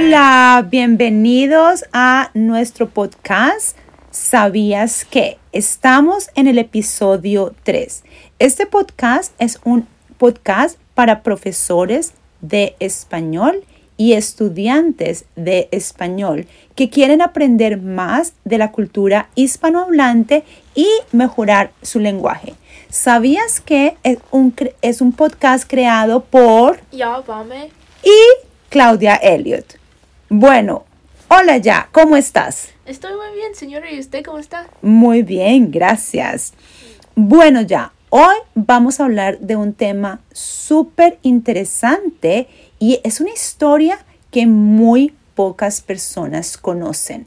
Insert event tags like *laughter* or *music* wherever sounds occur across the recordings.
Hola, bienvenidos a nuestro podcast. ¿Sabías que? Estamos en el episodio 3. Este podcast es un podcast para profesores de español y estudiantes de español que quieren aprender más de la cultura hispanohablante y mejorar su lenguaje. ¿Sabías que es un, es un podcast creado por y Claudia Elliot? Bueno, hola ya, ¿cómo estás? Estoy muy bien, señora. ¿Y usted cómo está? Muy bien, gracias. Bueno ya, hoy vamos a hablar de un tema súper interesante y es una historia que muy pocas personas conocen.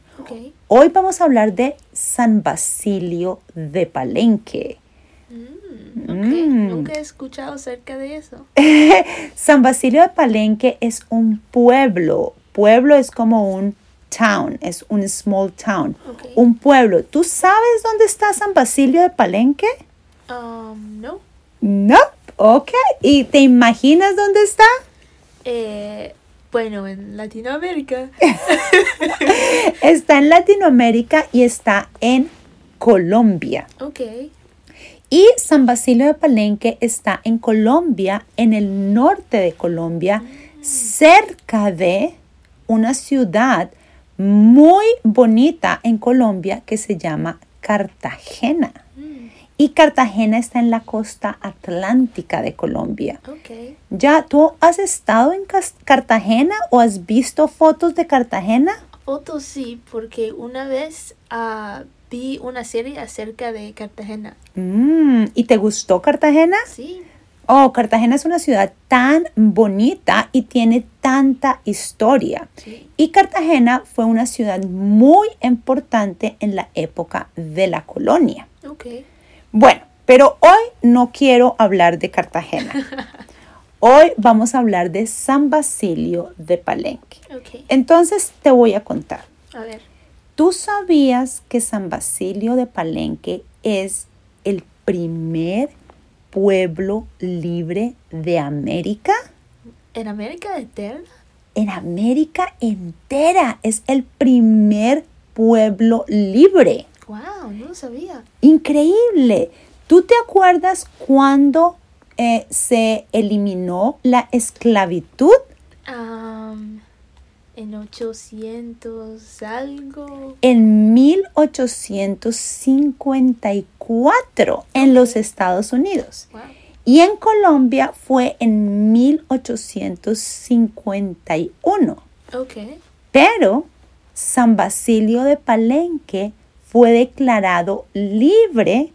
Hoy vamos a hablar de San Basilio de Palenque. Mm, ok. Mm. Nunca he escuchado acerca de eso. *laughs* San Basilio de Palenque es un pueblo. Pueblo es como un town, es un small town. Un pueblo. ¿Tú sabes dónde está San Basilio de Palenque? Um, no. No. Ok. ¿Y te imaginas dónde está? Eh, bueno, en Latinoamérica. *laughs* Está en Latinoamérica y está en Colombia. Ok. Y San Basilio de Palenque está en Colombia, en el norte de Colombia, cerca de una ciudad muy bonita en Colombia que se llama Cartagena. Y Cartagena está en la costa atlántica de Colombia. ok. ¿Ya tú has estado en Cartagena o has visto fotos de Cartagena? Fotos sí, porque una vez ah, vi una serie acerca de Cartagena. Mm, ¿Y te gustó Cartagena? Sí. Oh, Cartagena es una ciudad tan bonita y tiene tanta historia. Sí. Y Cartagena fue una ciudad muy importante en la época de la colonia. Ok. Bueno, pero hoy no quiero hablar de Cartagena. *laughs* Hoy vamos a hablar de San Basilio de Palenque. Ok. Entonces te voy a contar. A ver. ¿Tú sabías que San Basilio de Palenque es el primer pueblo libre de América? ¿En América Eterna? En América entera es el primer pueblo libre. Wow, no lo sabía. Increíble. ¿Tú te acuerdas cuando eh, se eliminó la esclavitud? Um, en 800 algo. En 1854 en los Estados Unidos. Wow. Y en Colombia fue en 1851. Ok. Pero San Basilio de Palenque fue declarado libre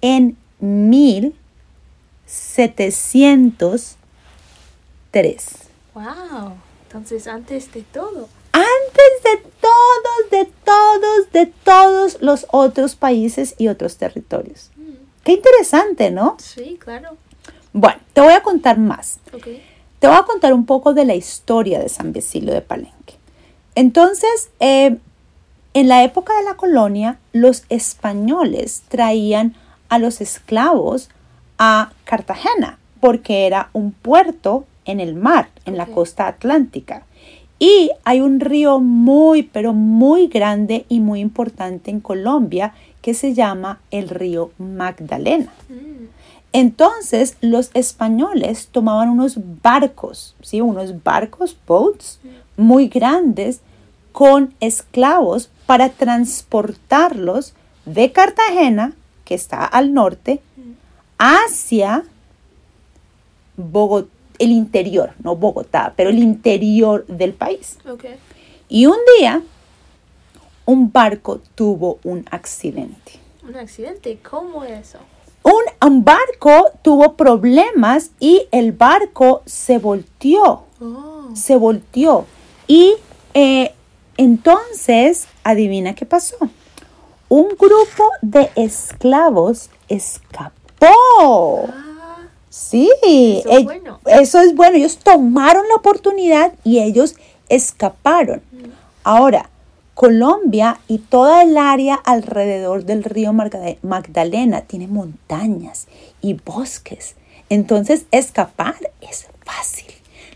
en 1703. Wow. Entonces, antes de todo. Antes de todos, de todos, de todos los otros países y otros territorios. Mm, Qué interesante, ¿no? Sí, claro. Bueno, te voy a contar más. Te voy a contar un poco de la historia de San Basilio de Palenque. Entonces, eh, en la época de la colonia, los españoles traían a los esclavos a Cartagena porque era un puerto en el mar, en la costa atlántica. Y hay un río muy, pero muy grande y muy importante en Colombia que se llama el río Magdalena. Mm, Entonces los españoles tomaban unos barcos, ¿sí? unos barcos, boats, muy grandes con esclavos para transportarlos de Cartagena, que está al norte, hacia Bogotá, el interior, no Bogotá, pero el interior del país. Y un día, un barco tuvo un accidente. Un accidente. ¿Cómo eso? Un, un barco tuvo problemas y el barco se volteó, Oh. se volteó. Y eh, entonces, adivina qué pasó. Un grupo de esclavos escapó. Ah, Sí, Eso es bueno. eso es bueno. Ellos tomaron la oportunidad y ellos escaparon. Ahora, Colombia y toda el área alrededor del río Magdalena tiene montañas y bosques. Entonces, escapar es fácil.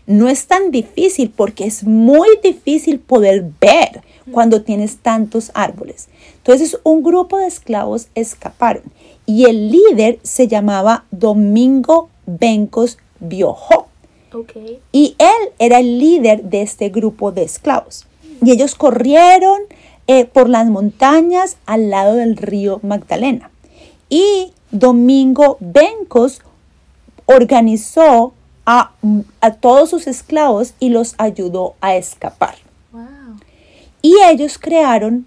no es tan difícil porque es muy difícil poder ver cuando tienes tantos árboles. Entonces un grupo de esclavos escaparon y el líder se llamaba Domingo Bencos Biojó. Okay. Y él era el líder de este grupo de esclavos. Y ellos corrieron eh, por las montañas al lado del río Magdalena. Y Domingo Bencos organizó a, a todos sus esclavos y los ayudó a escapar. Y ellos crearon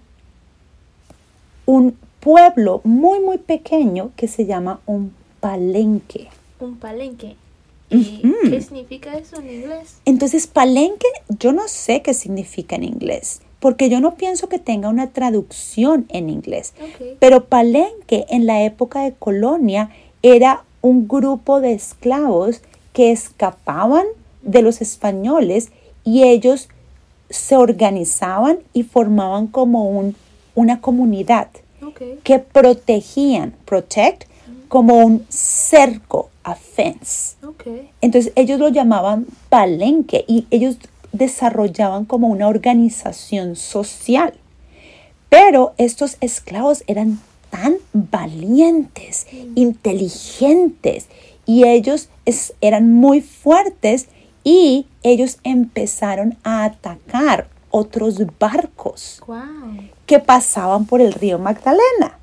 un pueblo muy, muy pequeño que se llama un palenque. Un palenque. ¿Y qué significa eso en inglés? Entonces, palenque, yo no sé qué significa en inglés, porque yo no pienso que tenga una traducción en inglés. Pero palenque en la época de colonia era un grupo de esclavos que escapaban de los españoles y ellos se organizaban y formaban como un, una comunidad que protegían, protect, como un cerco, a fence. Entonces ellos lo llamaban palenque y ellos desarrollaban como una organización social. Pero estos esclavos eran tan valientes, inteligentes y ellos es- eran muy fuertes y ellos empezaron a atacar otros barcos Wow. que pasaban por el río Magdalena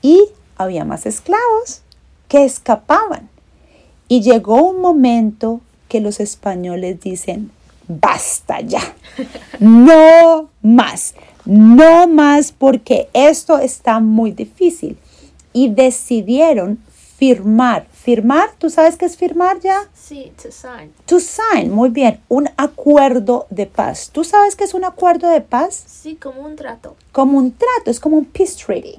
y había más esclavos que escapaban. Y llegó un momento que los españoles dicen, basta ya, no más, no más porque esto está muy difícil. Y decidieron firmar. Firmar, ¿tú sabes qué es firmar ya? Sí, to sign. To sign, muy bien, un acuerdo de paz. ¿Tú sabes qué es un acuerdo de paz? Sí, como un trato. como un trato, es como un peace treaty.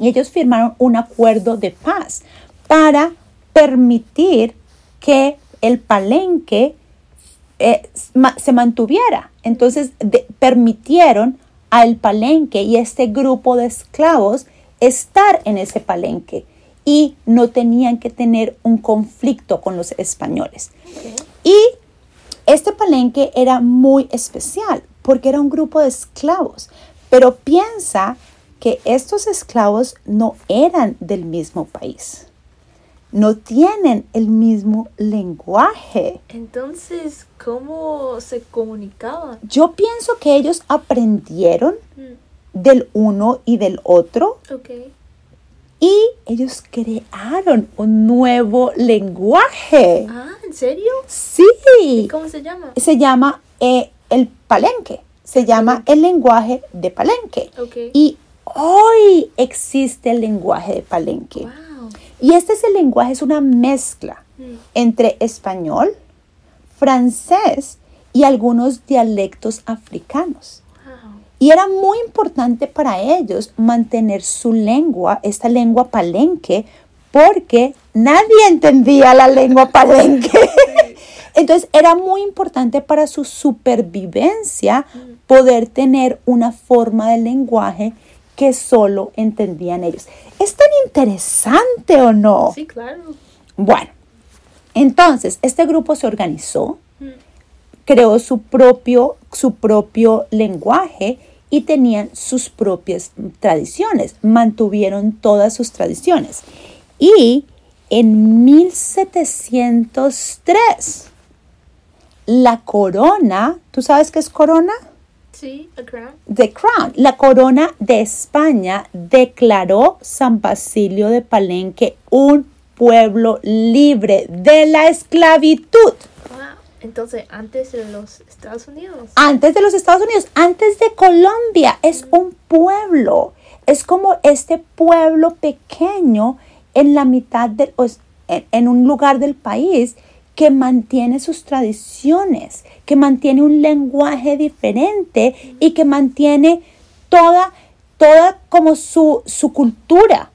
Y ellos firmaron un acuerdo de paz para permitir que el palenque eh, se mantuviera. Entonces de- permitieron al palenque y este grupo de esclavos estar en ese palenque y no tenían que tener un conflicto con los españoles. Y este palenque era muy especial porque era un grupo de esclavos. Pero piensa que estos esclavos no eran del mismo país. No tienen el mismo lenguaje. Entonces, ¿cómo se comunicaban? Yo pienso que ellos aprendieron Mm, del uno y del otro Ok. Y ellos crearon un nuevo lenguaje. Ah, ¿en serio? Sí. ¿Cómo se llama? se llama eh, el palenque, se llama el lenguaje de palenque. Ok. Y hoy existe el lenguaje de palenque. Wow. Y este es el lenguaje, es una mezcla Mm, entre español, francés y algunos dialectos africanos. Y era muy importante para ellos mantener su lengua, esta lengua palenque, porque nadie entendía la lengua palenque. *laughs* Entonces era muy importante para su supervivencia poder tener una forma de lenguaje que solo entendían ellos. ¿Es tan interesante o no? Sí, claro. Bueno, entonces este grupo se organizó, Mm, creó su propio, su propio lenguaje y tenían sus propias tradiciones, mantuvieron todas sus tradiciones. Y en 1703, la corona, ¿tú sabes qué es corona? Sí, a crown. The Crown, la corona de España declaró San Basilio de Palenque un pueblo libre de la esclavitud. Entonces, antes de los Estados Unidos. Antes de los Estados Unidos, antes de Colombia, es un pueblo. Es como este pueblo pequeño en la mitad del, en, en un lugar del país que mantiene sus tradiciones, que mantiene un lenguaje diferente y que mantiene toda, toda como su, su cultura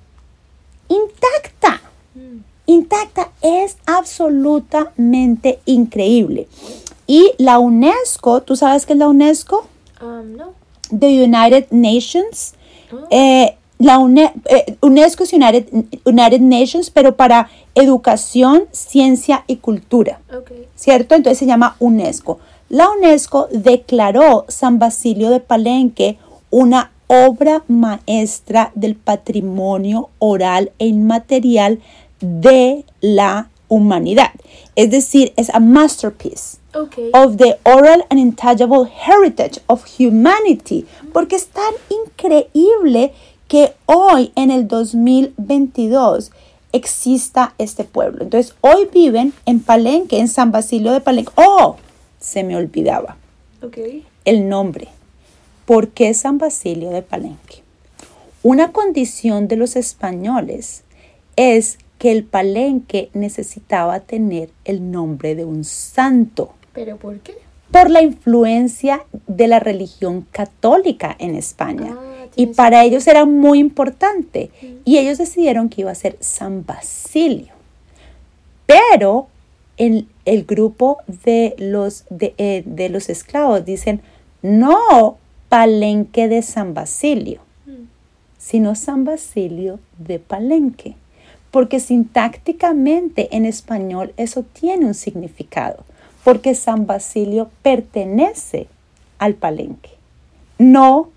intacta Mm, intacta es absolutamente increíble. Y la UNESCO, ¿tú sabes qué es la UNESCO? um, no. The United Nations. Oh. Eh, la UNE- eh, UNESCO es United, United Nations, pero para educación, ciencia y cultura. Ok. ¿cierto? Entonces se llama UNESCO. La UNESCO declaró San Basilio de Palenque una obra maestra del patrimonio oral e inmaterial de la humanidad. Es decir, es a masterpiece of the oral and intangible heritage of humanity, porque es tan increíble que hoy en el 2022 exista este pueblo. Entonces, hoy viven en Palenque, en San Basilio de Palenque. Oh, se me olvidaba el nombre. ¿Por qué San Basilio de Palenque? Una condición de los españoles es que el Palenque necesitaba tener el nombre de un santo ¿Pero por qué? por la influencia de la religión católica en España. Ah, y para ellos era muy importante. Y ellos decidieron que iba a ser San Basilio. Pero el, el grupo de los, de, eh, de los esclavos dicen, no Palenque de San Basilio, Mm. sino San Basilio de Palenque. Porque sintácticamente en español eso tiene un significado, porque San Basilio pertenece al Palenque. No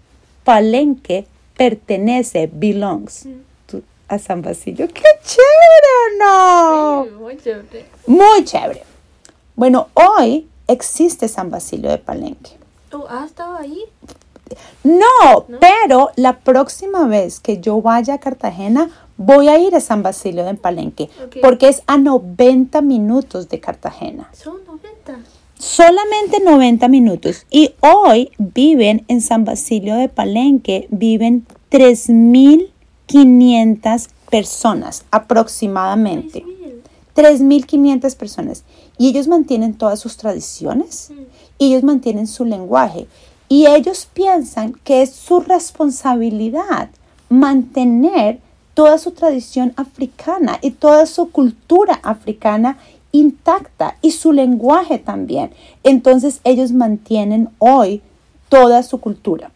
Palenque pertenece, belongs Mm. a San Basilio. ¡Qué chévere, no! Sí, muy chévere. Muy chévere. Bueno, hoy existe San Basilio de Palenque. Oh, ¿has estado ahí? No, ¿No? pero la próxima vez que yo vaya a Cartagena, voy a ir a San Basilio de Palenque, porque es a 90 minutos de Cartagena. Son 90. Solamente 90 minutos. Y hoy viven en San Basilio de Palenque, viven 3.500 personas aproximadamente. 3.000. 3.500 personas. Y ellos mantienen todas sus tradiciones Mm. y ellos mantienen su lenguaje. Y ellos piensan que es su responsabilidad mantener toda su tradición africana y toda su cultura africana intacta y su lenguaje también. Entonces ellos mantienen hoy toda su cultura.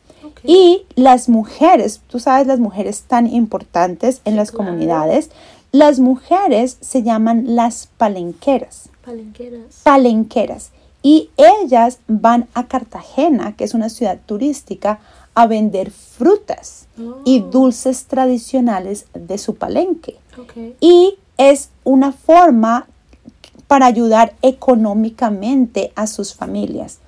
Y las mujeres, tú sabes, las mujeres tan importantes en Sí, las claro. comunidades, las mujeres se llaman las palenqueras Palenqueras. palenqueras y ellas van a Cartagena, que es una ciudad turística, a vender frutas y Oh. dulces tradicionales de su palenque. Y es una forma para ayudar económicamente a sus familias.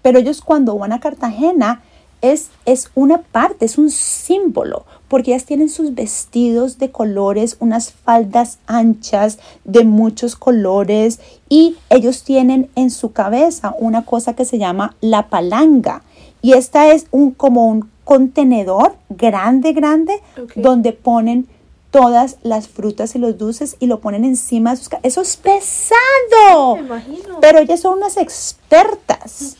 Pero ellos cuando van a Cartagena es, es una parte, es un símbolo, porque ellas tienen sus vestidos de colores, unas faldas anchas de muchos colores y ellos tienen en su cabeza una cosa que se llama la palanga. Y esta es un, como un contenedor grande, grande, donde ponen todas las frutas y los dulces y lo ponen encima de sus Eso es pesado. Me imagino. Pero ellas son unas expertas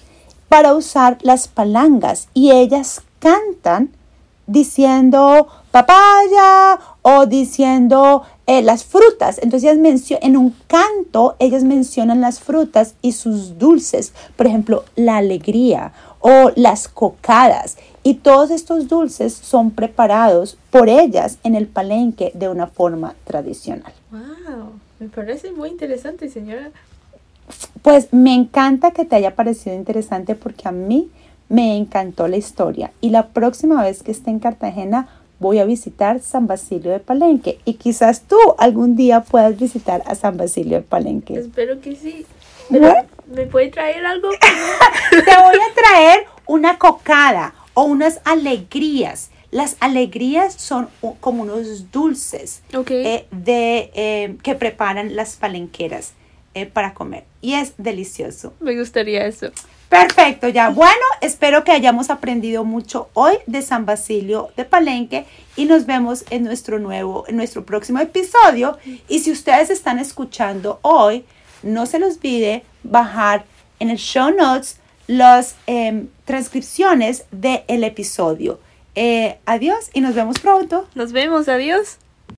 para usar las palangas y ellas cantan diciendo papaya o diciendo eh, las frutas. Entonces ellas mencio- en un canto ellas mencionan las frutas y sus dulces. Por ejemplo, la alegría o las cocadas. Y todos estos dulces son preparados por ellas en el palenque de una forma tradicional. Wow. Me parece muy interesante, señora. Pues me encanta que te haya parecido interesante porque a mí me encantó la historia y la próxima vez que esté en Cartagena voy a visitar San Basilio de Palenque y quizás tú algún día puedas visitar a San Basilio de Palenque. Espero que sí. Pero. ¿Me puede traer algo? *laughs* Te voy a traer una cocada o unas alegrías. Las alegrías son como unos dulces ok. eh, de, eh, que preparan las palenqueras eh, para comer y es delicioso. Me gustaría eso. Perfecto, ya. Bueno, espero que hayamos aprendido mucho hoy de San Basilio de Palenque y nos vemos en nuestro nuevo, en nuestro próximo episodio. Y si ustedes están escuchando hoy, no se les olvide bajar en el show notes las em, transcripciones del episodio. Eh, adiós y nos vemos pronto. Nos vemos. Adiós.